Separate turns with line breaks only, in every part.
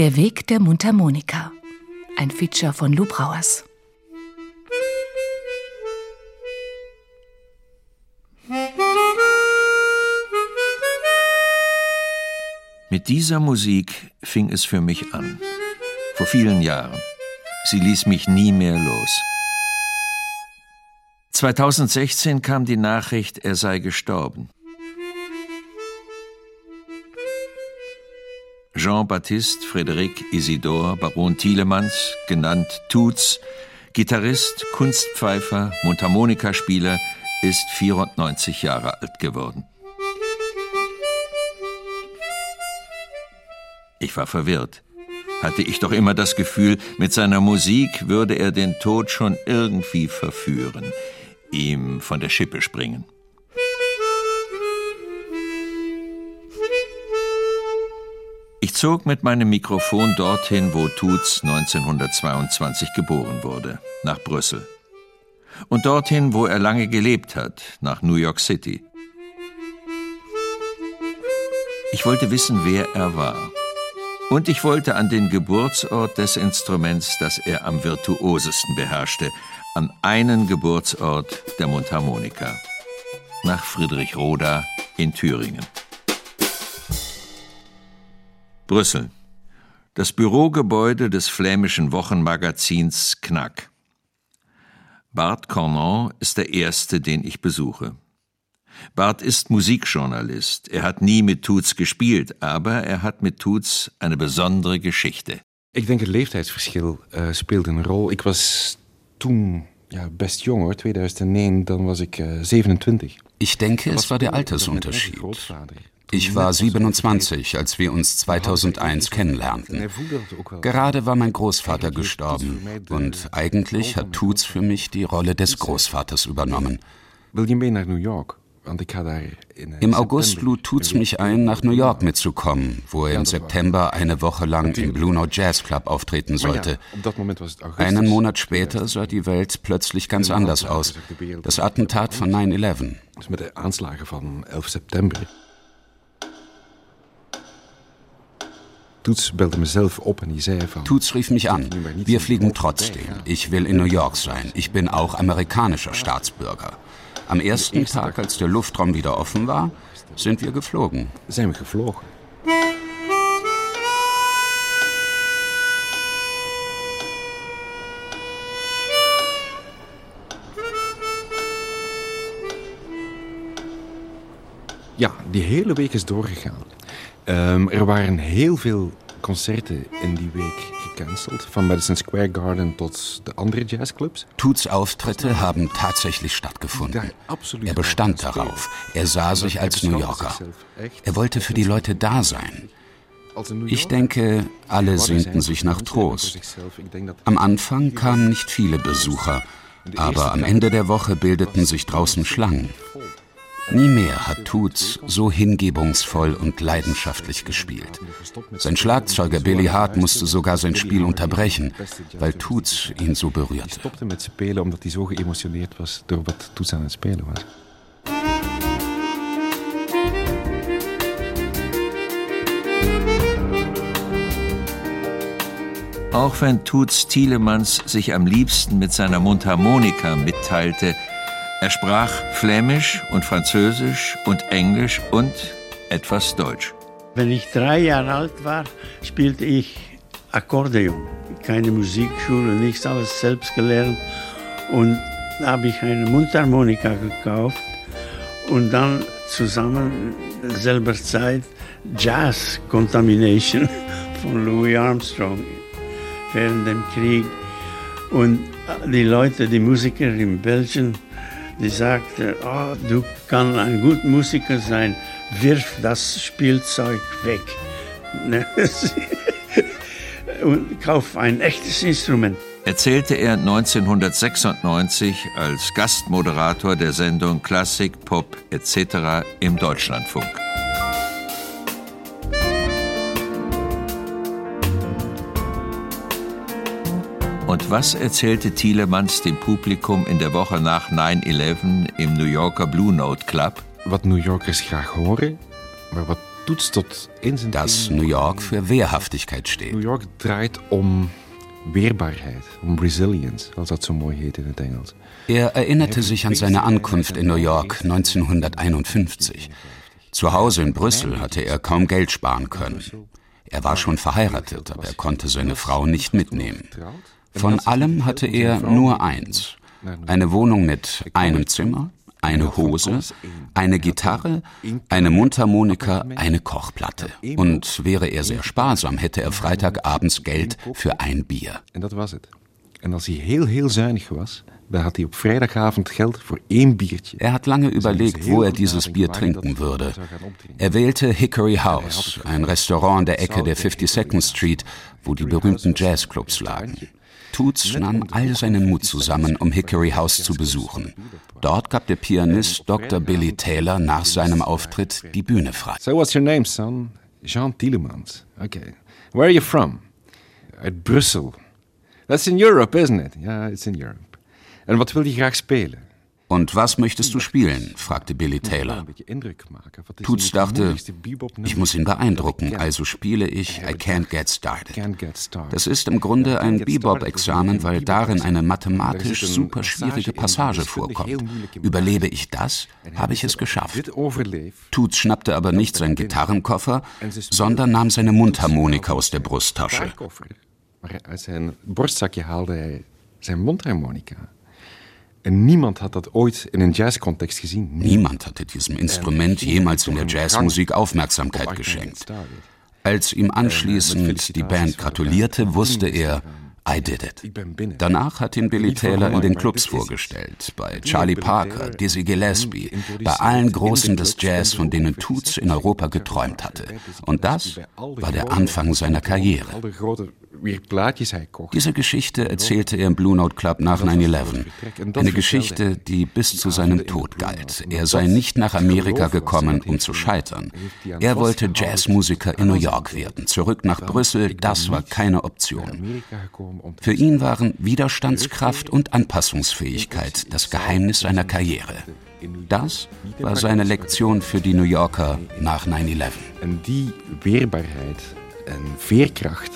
Der Weg der Mundharmonika. Ein Feature von Lou Brauers.
Mit dieser Musik fing es für mich an. Vor vielen Jahren. Sie ließ mich nie mehr los. 2016 kam die Nachricht, er sei gestorben. Jean-Baptiste Frédéric Isidore Baron Thielemanns, genannt Tutz, Gitarrist, Kunstpfeifer, Mundharmonikaspieler, ist 94 Jahre alt geworden. Ich war verwirrt. Hatte ich doch immer das Gefühl, mit seiner Musik würde er den Tod schon irgendwie verführen, ihm von der Schippe springen. Ich zog mit meinem Mikrofon dorthin, wo Tutz 1922 geboren wurde, nach Brüssel. Und dorthin, wo er lange gelebt hat, nach New York City. Ich wollte wissen, wer er war. Und ich wollte an den Geburtsort des Instruments, das er am virtuosesten beherrschte, an einen Geburtsort der Mundharmonika. Nach Friedrich Roda in Thüringen. Brüssel. Das Bürogebäude des flämischen Wochenmagazins Knack. Bart Cornon ist der erste, den ich besuche. Bart ist Musikjournalist. Er hat nie mit Toots gespielt, aber er hat mit Toots eine besondere Geschichte.
Ik denk het leeftijdsverschil uh, speelde een rol. Ik was toen ja, best jong hoor, 2001, dan was ik uh, 27.
Ich denke, es war der Altersunterschied. Ich war 27, als wir uns 2001 kennenlernten. Gerade war mein Großvater gestorben und eigentlich hat Toots für mich die Rolle des Großvaters übernommen. Im August lud Tutz mich ein, nach New York mitzukommen, wo er im September eine Woche lang im Blue Note Jazz Club auftreten sollte. Einen Monat später sah die Welt plötzlich ganz anders aus. Das Attentat von 9-11.
Mit den Anschlägen von 11 September. Toets belde mezelf op en die zei van...
Toets rief mich an. Wir fliegen trotzdem. Ich will in New York sein. Ich bin auch amerikanischer Staatsbürger. Am ersten Tag, als der Luftraum wieder offen war, sind wir geflogen.
Zijn we gevlogen. Ja, die hele week is doorgegaan. Um, er waren heel veel concerten in die week gecanceld, van Madison Square Garden tot de andere Jazzclubs.
Tuts Auftritte haben tatsächlich stattgefunden. Er bestand darauf. Er sah sich als New Yorker. Er wollte für die Leute da sein. Ich denke, alle sehnten sich nach Trost. Am Anfang kamen nicht viele Besucher, aber am Ende der Woche bildeten sich draußen Schlangen. Nie mehr hat Toots so hingebungsvoll und leidenschaftlich gespielt. Sein Schlagzeuger Billy Hart musste sogar sein Spiel unterbrechen, weil Toots ihn so berührte.
Auch wenn Toots Thielemans sich am liebsten mit seiner Mundharmonika mitteilte, er sprach Flämisch und Französisch und Englisch und etwas Deutsch.
Wenn ich drei Jahre alt war, spielte ich Akkordeon. Keine Musikschule, nichts, alles selbst gelernt. Und da habe ich eine Mundharmonika gekauft und dann zusammen selber Zeit Jazz Contamination von Louis Armstrong während dem Krieg. Und die Leute, die Musiker in Belgien, die sagten, oh, du kannst ein guter Musiker sein, wirf das Spielzeug weg. Und kauf ein echtes Instrument.
Erzählte er 1996 als Gastmoderator der Sendung Klassik, Pop etc. im Deutschlandfunk. Und was erzählte Thielemans dem Publikum in der Woche nach 9-11 im New Yorker Blue Note Club?
Wat New Yorkers graag horen, maar wat
dass New York für Wehrhaftigkeit steht.
New York dreht um Wehrbaarheid, um Resilience, als dat so mooi heet in het Engels.
Er erinnerte sich an seine Ankunft in New York 1951. Zu Hause in Brüssel hatte er kaum Geld sparen können. Er war schon verheiratet, aber er konnte seine Frau nicht mitnehmen. Von allem hatte er nur eins. Eine Wohnung mit einem Zimmer, eine Hose, eine Gitarre, eine Mundharmonika, eine Kochplatte. Und wäre er sehr sparsam, hätte er Freitagabends Geld für ein Bier.
Und das war's. Und als hij heel, heel zuinig was, dann hat hij op vrijdagavond Geld für ein biertje.
Er hat lange überlegt, wo er dieses Bier trinken würde. Er wählte Hickory House, ein Restaurant an der Ecke der 52nd Street, wo die berühmten Jazzclubs lagen. Toots nahm all seinen Mut zusammen, um Hickory House zu besuchen. Dort gab der Pianist Dr. Billy Taylor nach seinem Auftritt die Bühne frei.
So what's your name, son? Jean Tielemans. Okay. Where are you from? Uit Brussel. That's in Europe, isn't it? Ja, yeah, it's in Europe. En wat wil je graag spelen?
Und was möchtest du spielen? fragte Billy Taylor. Toots dachte, ich muss ihn beeindrucken, also spiele ich I Can't Get Started. Das ist im Grunde ein Bebop-Examen, weil darin eine mathematisch super schwierige Passage vorkommt. Überlebe ich das, habe ich es geschafft. Toots schnappte aber nicht seinen Gitarrenkoffer, sondern nahm seine Mundharmonika aus der Brusttasche.
Als sein Brustzakje haalde hij zijn Und niemand hat das ooit in einem Jazzkontext gesehen.
Niemand hatte diesem Instrument jemals in der Jazzmusik Aufmerksamkeit geschenkt. Als ihm anschließend die Band gratulierte, wusste er, I did it. Danach hat ihn Billy Taylor in den Clubs vorgestellt, bei Charlie Parker, Dizzy Gillespie, bei allen Großen des Jazz, von denen Toots in Europa geträumt hatte. Und das war der Anfang seiner Karriere. Diese Geschichte erzählte er im Blue Note Club nach 9-11. Eine Geschichte, die bis zu seinem Tod galt. Er sei nicht nach Amerika gekommen, um zu scheitern. Er wollte Jazzmusiker in New York werden. Zurück nach Brüssel, das war keine Option. Für ihn waren Widerstandskraft und Anpassungsfähigkeit das Geheimnis seiner Karriere. Das war seine Lektion für die New Yorker nach 9-11.
Und die Wehrbaarheid und Veerkracht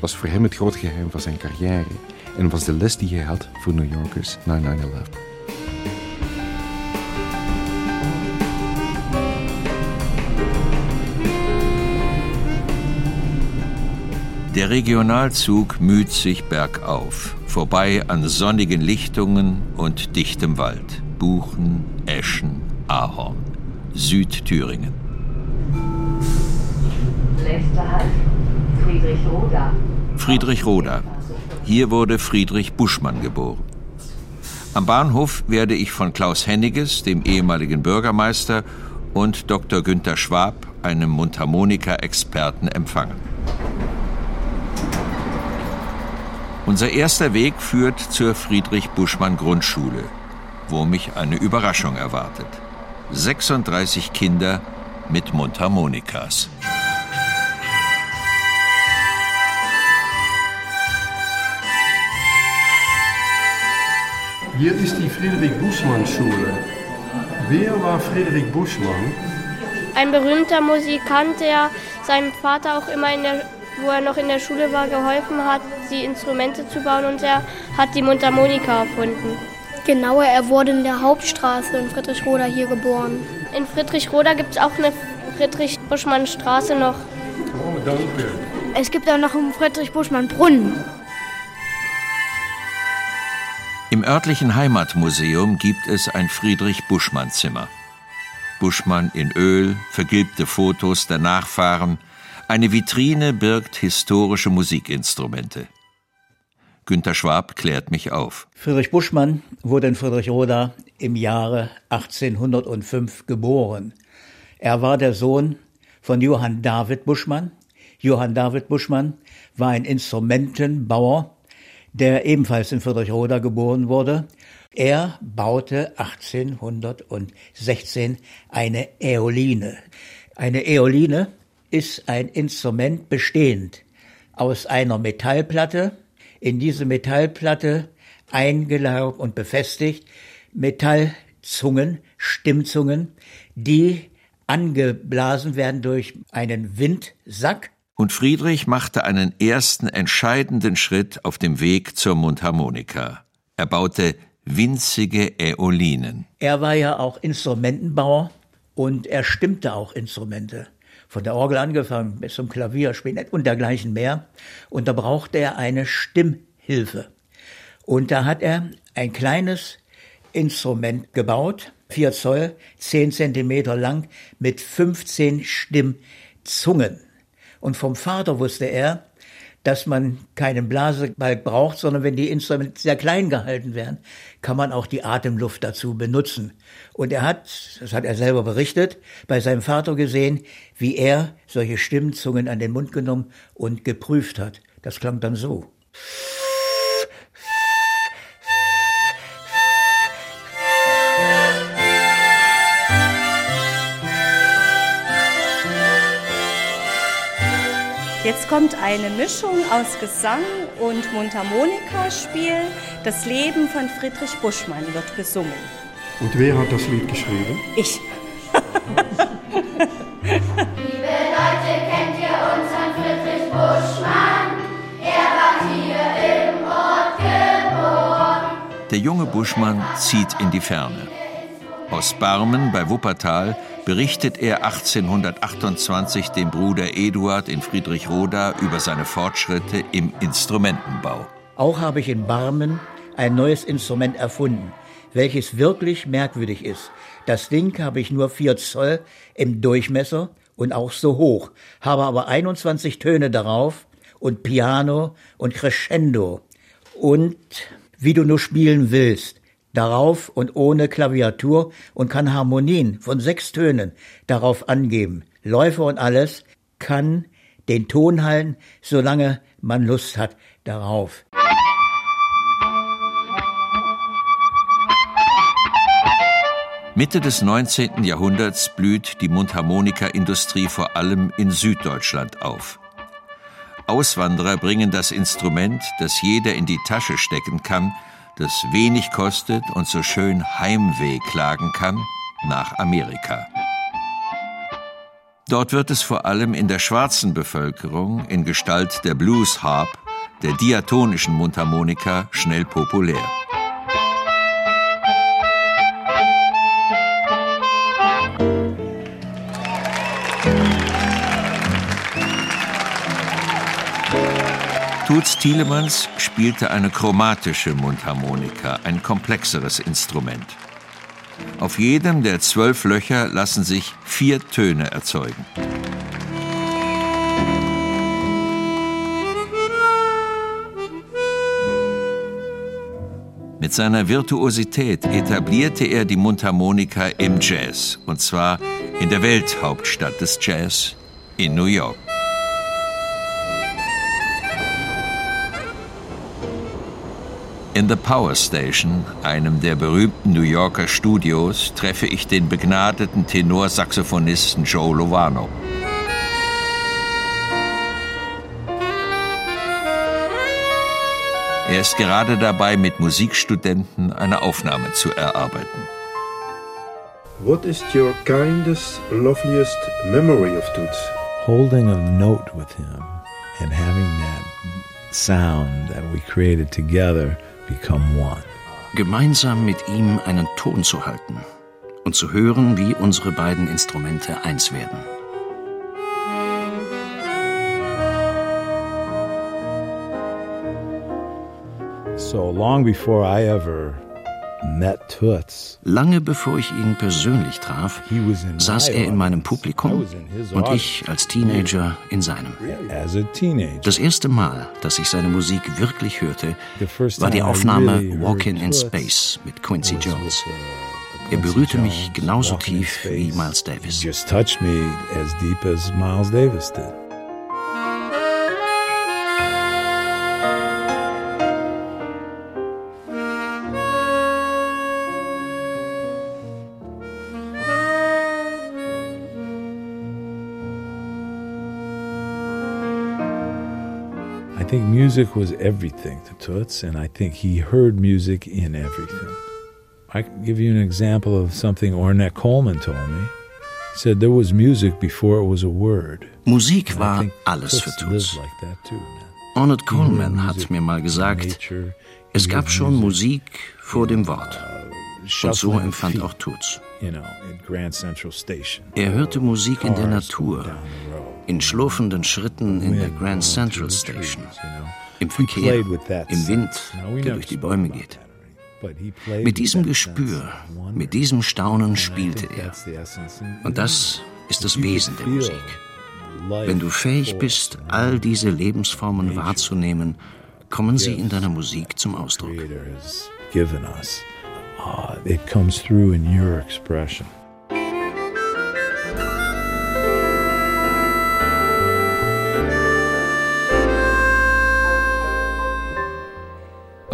was voor hem het groot geheim van zijn carrière en was de die had voor New Yorkers na 9-11.
Der Regionalzug müht sich bergauf, vorbei an sonnigen Lichtungen und dichtem Wald, Buchen, Eschen, Ahorn, Südthüringen. Halt, Friedrich Roda. Friedrich Roda. Hier wurde Friedrich Buschmann geboren. Am Bahnhof werde ich von Klaus Henniges, dem ehemaligen Bürgermeister, und Dr. Günther Schwab, einem Mundharmonika-Experten, empfangen. Unser erster Weg führt zur Friedrich Buschmann Grundschule, wo mich eine Überraschung erwartet. 36 Kinder mit Mundharmonikas.
Hier ist die Friedrich-Buschmann-Schule. Wer war Friedrich Buschmann?
Ein berühmter Musikant, der seinem Vater auch immer, in der, wo er noch in der Schule war, geholfen hat, die Instrumente zu bauen und er hat die Mundharmonika erfunden.
Genauer, er wurde in der Hauptstraße in Friedrichroda hier geboren.
In Friedrichroda gibt es auch eine Friedrich-Buschmann-Straße noch.
Oh, danke.
Es gibt auch noch einen Friedrich-Buschmann-Brunnen.
Im örtlichen Heimatmuseum gibt es ein Friedrich-Buschmann-Zimmer. Buschmann in Öl, vergilbte Fotos der Nachfahren, eine Vitrine birgt historische Musikinstrumente. Günter Schwab klärt mich auf.
Friedrich Buschmann wurde in Friedrichroda im Jahre 1805 geboren. Er war der Sohn von Johann David Buschmann. Johann David Buschmann war ein Instrumentenbauer der ebenfalls in Friedrichroda geboren wurde. Er baute 1816 eine Äoline. Eine Äoline ist ein Instrument bestehend aus einer Metallplatte, in diese Metallplatte eingelaubt und befestigt Metallzungen, Stimmzungen, die angeblasen werden durch einen Windsack.
Und Friedrich machte einen ersten entscheidenden Schritt auf dem Weg zur Mundharmonika. Er baute winzige Äolinen.
Er war ja auch Instrumentenbauer und er stimmte auch Instrumente. Von der Orgel angefangen bis zum Klavier spielen und dergleichen mehr. Und da brauchte er eine Stimmhilfe. Und da hat er ein kleines Instrument gebaut, vier Zoll, zehn Zentimeter lang, mit 15 Stimmzungen. Und vom Vater wusste er, dass man keinen Blasebalg braucht, sondern wenn die Instrumente sehr klein gehalten werden, kann man auch die Atemluft dazu benutzen. Und er hat, das hat er selber berichtet, bei seinem Vater gesehen, wie er solche Stimmzungen an den Mund genommen und geprüft hat. Das klang dann so.
Jetzt kommt eine Mischung aus Gesang und Mundharmonikaspiel. Das Leben von Friedrich Buschmann wird besungen.
Und wer hat das Lied geschrieben?
Ich.
Liebe Leute, kennt ihr unseren Friedrich Buschmann? Er war hier im Ort geboren.
Der junge Buschmann zieht in die Ferne. Aus Barmen bei Wuppertal berichtet er 1828 dem Bruder Eduard in Friedrichroda über seine Fortschritte im Instrumentenbau.
Auch habe ich in Barmen ein neues Instrument erfunden, welches wirklich merkwürdig ist. Das Ding habe ich nur 4 Zoll im Durchmesser und auch so hoch, habe aber 21 Töne darauf und Piano und Crescendo und wie du nur spielen willst darauf und ohne Klaviatur und kann Harmonien von sechs Tönen darauf angeben. Läufe und alles kann den Ton halten, solange man Lust hat darauf.
Mitte des 19. Jahrhunderts blüht die Mundharmonikaindustrie vor allem in Süddeutschland auf. Auswanderer bringen das Instrument, das jeder in die Tasche stecken kann, das wenig kostet und so schön Heimweh klagen kann, nach Amerika. Dort wird es vor allem in der schwarzen Bevölkerung in Gestalt der Blues Harp, der diatonischen Mundharmonika, schnell populär. Toots Thielemans spielte eine chromatische Mundharmonika, ein komplexeres Instrument. Auf jedem der zwölf Löcher lassen sich vier Töne erzeugen. Mit seiner Virtuosität etablierte er die Mundharmonika im Jazz, und zwar in der Welthauptstadt des Jazz, in New York. In The Power Station, einem der berühmten New Yorker Studios, treffe ich den begnadeten Tenorsaxophonisten Joe Lovano. Er ist gerade dabei, mit Musikstudenten eine Aufnahme zu erarbeiten.
What is your kindest, loveliest memory of Toots?
Holding a note with him and having that sound that we created together.
Gemeinsam mit ihm einen Ton zu halten und zu hören, wie unsere beiden Instrumente eins werden.
So long before I ever
Lange bevor ich ihn persönlich traf, saß er in meinem Publikum und ich als Teenager in seinem. Das erste Mal, dass ich seine Musik wirklich hörte, war die Aufnahme Walking in Space mit Quincy Jones. Er berührte mich genauso tief wie Miles Davis.
Think music was everything to Toots, and I think he heard music in everything. I can give you an example of something Ornette Coleman told me. He said there was music before it was a word.
Musik war alles für Toots. Ornette Coleman hat mir mal gesagt, es gab schon Musik vor dem Wort. Und so empfand auch Toots. Er hörte Musik in der Natur, in schlurfenden Schritten in der Grand Central Station, im Verkehr, im Wind, der durch die Bäume geht. Mit diesem Gespür, mit diesem Staunen spielte er. Und das ist das Wesen der Musik. Wenn du fähig bist, all diese Lebensformen wahrzunehmen, kommen sie in deiner Musik zum Ausdruck. Uh, it comes through in your expression.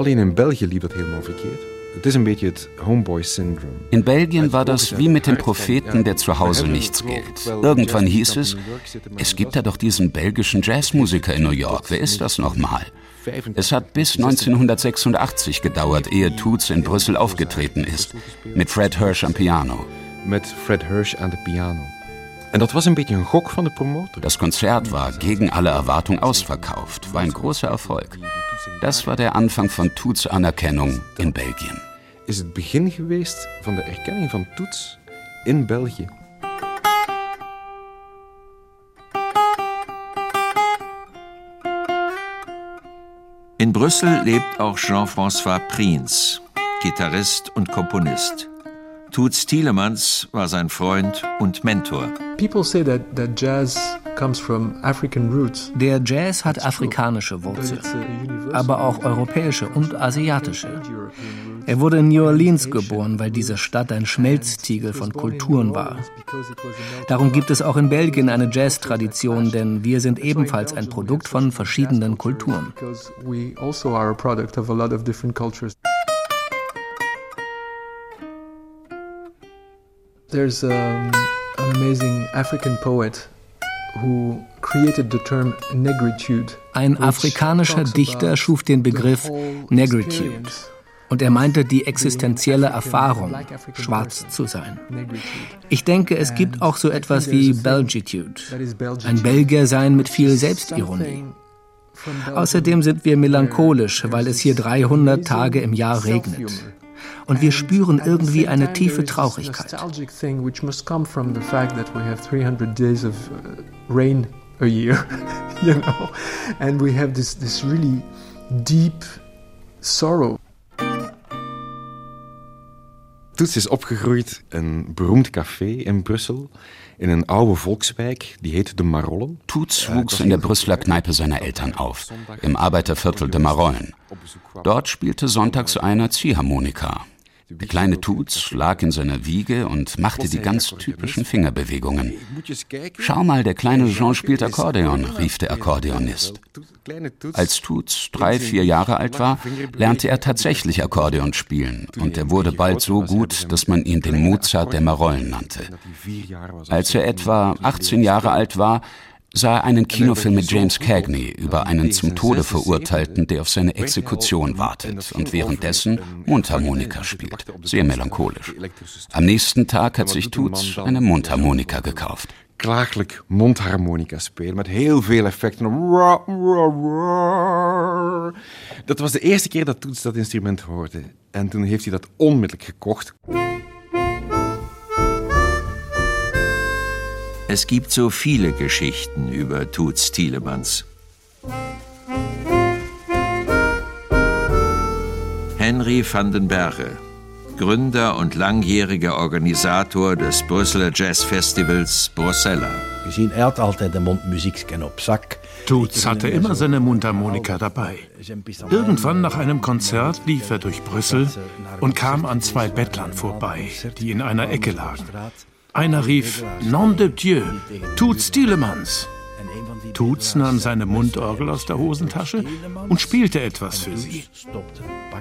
Alleen in België liep dat helemaal verkeerd. Het is een beetje het Homeboy-Syndrom.
In Belgien war das wie mit dem Propheten, der zu Hause nichts gilt. Irgendwann hieß es, es gibt ja doch diesen belgischen Jazzmusiker in New York. Wer ist das nochmal? Es hat bis 1986 gedauert, ehe Toots in Brüssel aufgetreten ist. Mit Fred Hirsch am Piano.
Mit Fred Hirsch aan de piano. En dat was een beetje een gok van de promotor.
Das Konzert war gegen alle Erwartung ausverkauft, war ein großer Erfolg. Das war der Anfang von Toots Anerkennung in Belgien.
Is het begin geweest van de erkenning van Toots in België.
In Brüssel lebt auch Jean-François Prins, Gitarrist und Komponist. Toots Thielemans war sein Freund und Mentor.
People say that, that jazz comes from African roots.
Der Jazz hat afrikanische Wurzeln, aber auch europäische und asiatische. Er wurde in New Orleans geboren, weil diese Stadt ein Schmelztiegel von Kulturen war. Darum gibt es auch in Belgien eine Jazz-Tradition, denn wir sind ebenfalls ein Produkt von verschiedenen Kulturen.
There's um, an amazing African poet who created the term negritude.
Ein afrikanischer Dichter schuf den Begriff Negritude. Und er meinte die existenzielle Erfahrung, schwarz zu sein. Ich denke, es gibt auch so etwas wie Belgitude, ein Belgier sein mit viel Selbstironie. Außerdem sind wir melancholisch, weil es hier 300 Tage im Jahr regnet und wir spüren irgendwie eine tiefe Traurigkeit.
a year, you know, and we have this this really deep sorrow.
Toets is opgegroeid in een beroemd café in Brussel, in een oude Volkswijk, die heette de Marollen.
Toets wuchs in der Brüsseler Kneipe seiner Eltern auf, im Arbeiterviertel de Marollen. Dort spielte sonntags einer Ziehharmonika. Der kleine Tuts lag in seiner Wiege und machte die ganz typischen Fingerbewegungen. Schau mal, der kleine Jean spielt Akkordeon, rief der Akkordeonist. Als Tuts drei, vier Jahre alt war, lernte er tatsächlich Akkordeon spielen und er wurde bald so gut, dass man ihn den Mozart der Marollen nannte. Als er etwa 18 Jahre alt war, sah einen Kinofilm mit James Cagney über einen zum Tode Verurteilten, der auf seine Exekution wartet und währenddessen Mundharmonika spielt. Sehr melancholisch. Am nächsten Tag hat sich Toots eine Mundharmonika gekauft.
Klagelijk mondharmonica spelen met heel veel effecten. Dat was de eerste keer dat Toets dat instrument hoorde. En toen heeft hij dat onmiddellijk gekocht.
Es gibt so viele Geschichten über Tuts Thielemans. Henry van den Berge, Gründer und langjähriger Organisator des Brüsseler Jazzfestivals.
Gezien er had altijd op zak.
Tutz hatte immer seine Mundharmonika dabei. Irgendwann nach einem Konzert lief er durch Brüssel und kam an zwei Bettlern vorbei, die in einer Ecke lagen. Einer rief Nom de Dieu, Tut's Tielemans. Tutz nahm seine Mundorgel aus der Hosentasche und spielte etwas für sie.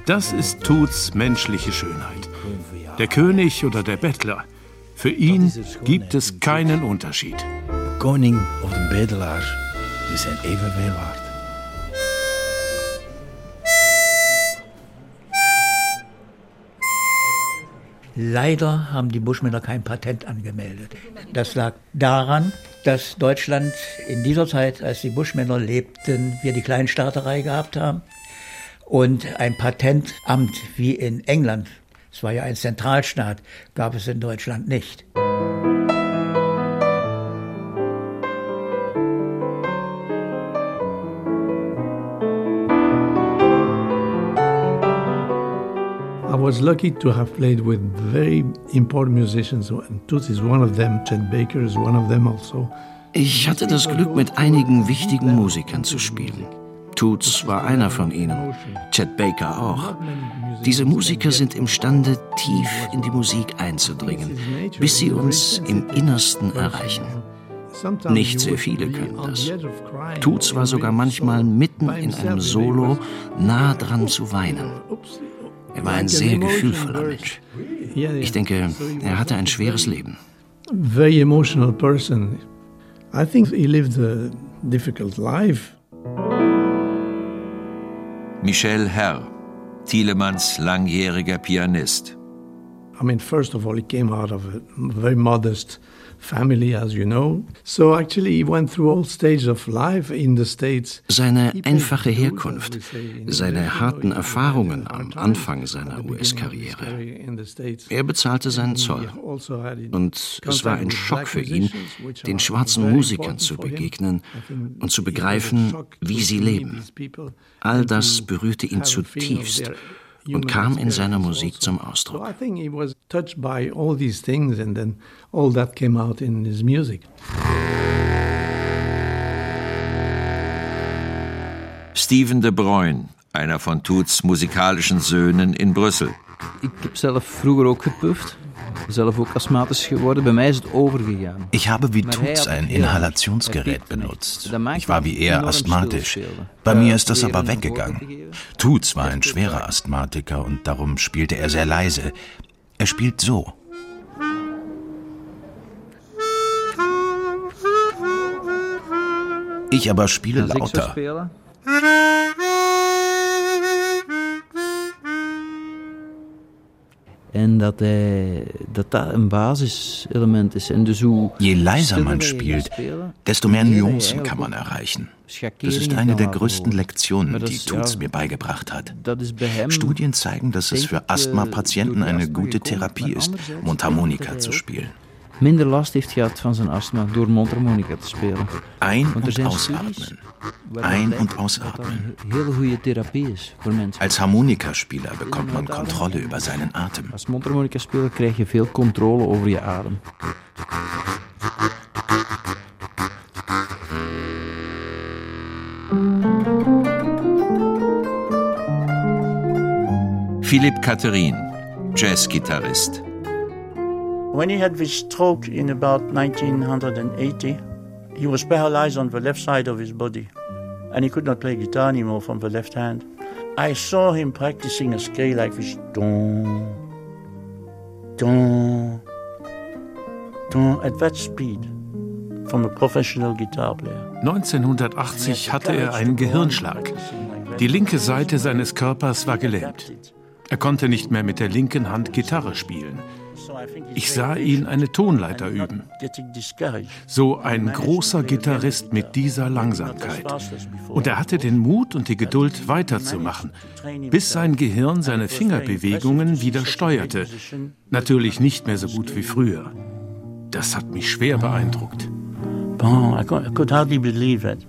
Das ist Tuts menschliche Schönheit. Der König oder der Bettler. Für ihn gibt es keinen Unterschied.
Koning of de bedelaar, die zijn evenveel waard.
Leider haben die Buschmänner kein Patent angemeldet. Das lag daran, dass Deutschland in dieser Zeit, als die Buschmänner lebten, wir die Kleinstaaterei gehabt haben und ein Patentamt wie in England, es war ja ein Zentralstaat, gab es in Deutschland nicht.
Was lucky to have played with very important musicians, and Toots is one of them. Chet Baker is one of them also.
Ich hatte das Glück, mit einigen wichtigen Musikern zu spielen. Toots war einer von ihnen, Chet Baker auch. Diese Musiker sind imstande, tief in die Musik einzudringen, bis sie uns im Innersten erreichen. Nicht sehr viele können das. Toots war sogar manchmal mitten in einem Solo nah dran zu weinen. Er war ein sehr gefühlvoller Mensch. Ich denke, er hatte ein schweres Leben.
Very emotional person. I think he lived a difficult life.
Michel Herr, Thielemanns langjähriger Pianist.
I mean, first of all, he came out of a very modest family, as you know. So actually he went through all stages of life in the States.
Seine einfache Herkunft, seine harten Erfahrungen am Anfang seiner US-Karriere. Er bezahlte seinen Zoll. Also und es war ein Schock für ihn, den schwarzen Musikern zu begegnen und zu begreifen, wie sie leben. All das berührte ihn zutiefst und kam in seiner Musik zum Ausdruck. Steven de Bruyn, einer von Toots musikalischen Söhnen in Brüssel.
Ich habe zelf vroeger ook gepufft zelf ook asthmatisch geworden. Bei mir ist es overgegaan.
Ich habe wie Toots ein Inhalationsgerät benutzt. Ich war wie er asthmatisch. Bei mir ist das aber weggegangen. Toots war ein schwerer Asthmatiker und darum spielte er sehr leise. Er spielt so. Ich aber spiele lauter.
En dat, hij, dat dat een basiselement is. En dus hoe
Je leiser man spielt, desto mehr Nuancen kann man erreichen. Das ist eine der größten Lektionen, die Tutz mir beigebracht hat. Studien zeigen, dass es für Asthma-Patienten eine gute Therapie ist, Mundharmonika zu spielen.
Minder last heeft gehad van zijn astma door mondharmonica te spelen.
Ein- und ausatmen. Ein- und ausatmen.
Hele goede therapie is voor mensen.
Als Harmonikaspieler bekommt man Kontrolle über seinen Atem.
Als mondharmonica-speler krijg je veel controle over je adem.
Philipp Katharin, Jazzgitarrist.
When he had this stroke in about 1980, he was paralyzed on the left side of his body and he could not play guitar anymore from the left hand. I saw him practicing a scale like this don, don, don at that speed from a professional guitar player.
1980 hatte er einen Gehirnschlag. Die linke Seite seines Körpers war gelähmt. Er konnte nicht mehr mit der linken Hand Gitarre spielen. Ich sah ihn eine Tonleiter üben. So ein großer Gitarrist mit dieser Langsamkeit. Und er hatte den Mut und die Geduld weiterzumachen, bis sein Gehirn seine Fingerbewegungen wieder steuerte. Natürlich nicht mehr so gut wie früher. Das hat mich schwer beeindruckt.
I could hardly believe it.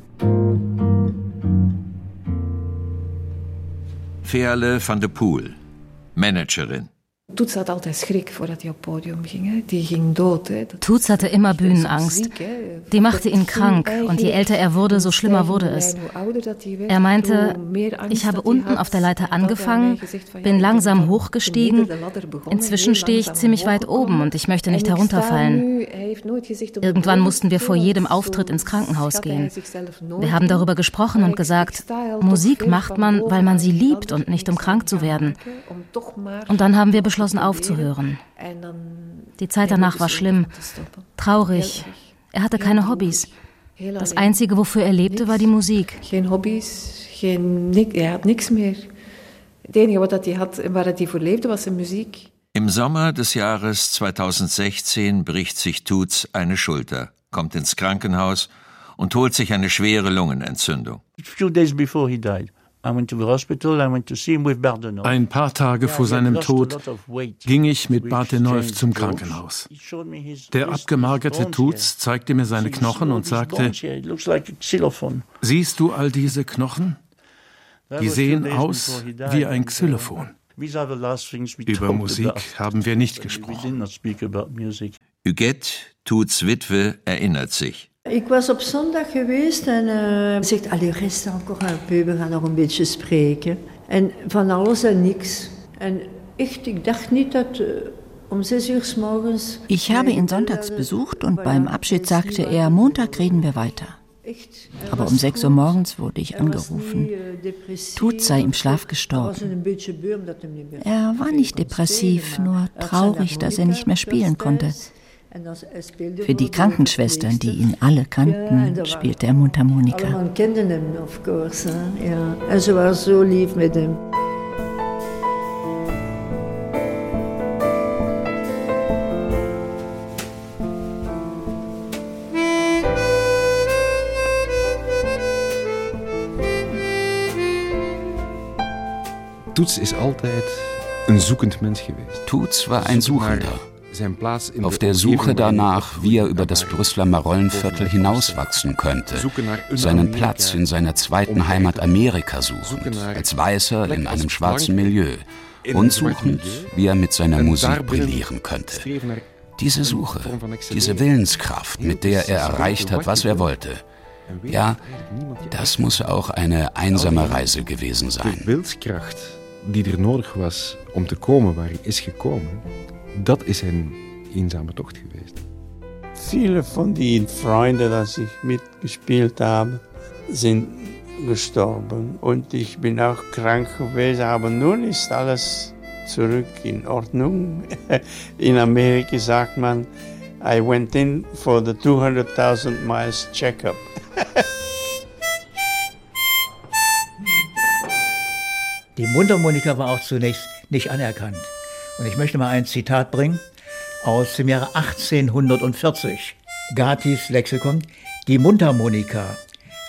Verle van de Poel, Managerin.
Toets had altijd schrik voordat hij op podium ging. Die ging dood.
Toets hatte immer Bühnenangst. Die machte ihn krank und je älter er wurde, so schlimmer wurde es. Er meinte, ich habe unten auf der Leiter angefangen, bin langsam hochgestiegen. Inzwischen stehe ich ziemlich weit oben und ich möchte nicht herunterfallen. Irgendwann mussten wir vor jedem Auftritt ins Krankenhaus gehen. Wir haben darüber gesprochen und gesagt, Musik macht man, weil man sie liebt und nicht um krank zu werden. Und dann haben wir beschlossen, beschlossen aufzuhören. Die Zeit danach war schlimm, traurig. Er hatte keine Hobbys. Das Einzige, wofür er lebte, war die Musik.
Geen Hobbys, geen, er niks meer. Het enige wat hij had, waar hij voor leefde, was zijn muziek.
Im Sommer des Jahres 2016 bricht sich Tuts eine Schulter, kommt ins Krankenhaus und holt sich eine schwere Lungenentzündung.
Ein paar Tage vor seinem Tod ging ich mit Bartenolf zum Krankenhaus. Der abgemagerte Tuts zeigte mir seine Knochen und sagte, siehst du all diese Knochen? Die sehen aus wie ein Xylophon. Über Musik haben wir nicht gesprochen.
Huguette, Tuts Witwe, erinnert sich.
Ik was op zondag geweest en uh, zegt, allee, rest encore un peu, we gaan nog een beetje spreken. En van alles en niks. En echt, ik dacht niet dat uh, um 6 uur s morgens...
Ich habe ihn sonntags besucht und beim Abschied sagte er, Montag reden wir weiter. Aber um 6 Uhr morgens wurde ich angerufen. Tut sei im Schlaf gestorben. Er war nicht depressiv, nur traurig, dass er nicht mehr spielen konnte. Für die Krankenschwestern, die ihn alle kannten, spielte er Mundharmonika.
Man kende ihn, of course. Ja. Er war so lieb mit ihm.
Toets is altijd een zoekend mens geweest.
Toets war ein Suchender. Auf der Suche danach, wie er über das Brüsseler Marollenviertel hinauswachsen könnte, seinen Platz in seiner zweiten Heimat Amerika suchend, als Weißer in einem schwarzen Milieu und suchend, wie er mit seiner Musik brillieren könnte. Diese Suche, diese Willenskraft, mit der er erreicht hat, was er wollte, ja, das muss auch eine einsame Reise gewesen sein.
Die Willenskraft, die er nodig was, um te komen waar hij is gekomen, dat is een eenzame Tocht geweest.
Viele von den Freunden, die ich mitgespielt habe, sind gestorben und ich bin auch krank gewesen, aber nun ist alles zurück in Ordnung. In Amerika sagt man, I went in for the 200.000 miles checkup.
Die Mundharmonika war auch zunächst nicht anerkannt. Und ich möchte mal ein Zitat bringen aus dem Jahre 1840. Gatis Lexikon. Die Mundharmonika,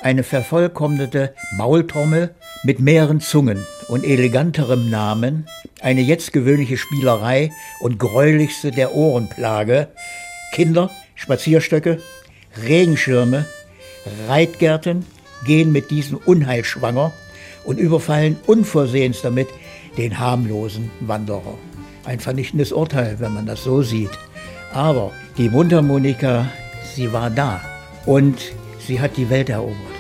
eine vervollkommnete Maultrommel mit mehreren Zungen und eleganterem Namen, eine jetzt gewöhnliche Spielerei und gräulichste der Ohrenplage, Kinder, Spazierstöcke, Regenschirme, Reitgärten gehen mit diesem Unheil schwanger und überfallen unversehens damit den harmlosen Wanderer. Ein vernichtendes Urteil, wenn man das so sieht. Aber die Mundharmonika, sie war da und sie hat die Welt erobert.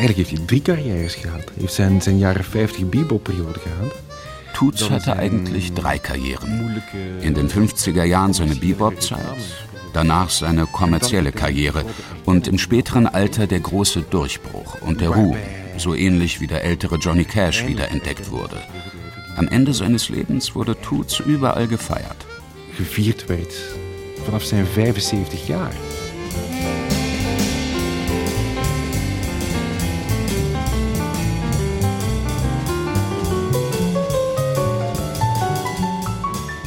Eigenlijk heeft hij drie carrières gehad. Hij heeft zijn, zijn jaren 50 bebop-periode gehad.
Tutsch hatte eigentlich drei Karrieren. In den 50er Jahren seine Bebop-Zeit, danach seine kommerzielle Karriere und im späteren Alter der große Durchbruch und der Ruhm, so ähnlich wie der ältere Johnny Cash wiederentdeckt wurde. Am Ende seines Lebens wurde Toots überall gefeiert.
Geviert werd vanaf zijn 75 jaar.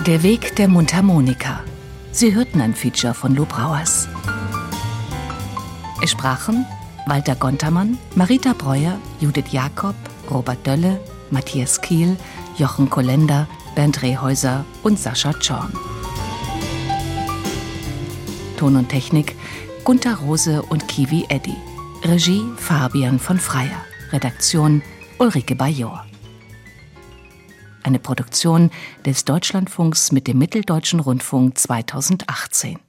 Der Weg der Mundharmonika. Sie hörten ein Feature von Lou Brauers. Es sprachen Walter Gontermann, Marita Breuer, Judith Jakob, Robert Dölle, Matthias Kiel, Jochen Kolender, Bernd Rehäuser und Sascha Czorn. Ton und Technik Gunther Rose und Kiwi Eddy. Regie Fabian von Freyer. Redaktion Ulrike Bajor eine Produktion des Deutschlandfunks mit dem Mitteldeutschen Rundfunk 2018.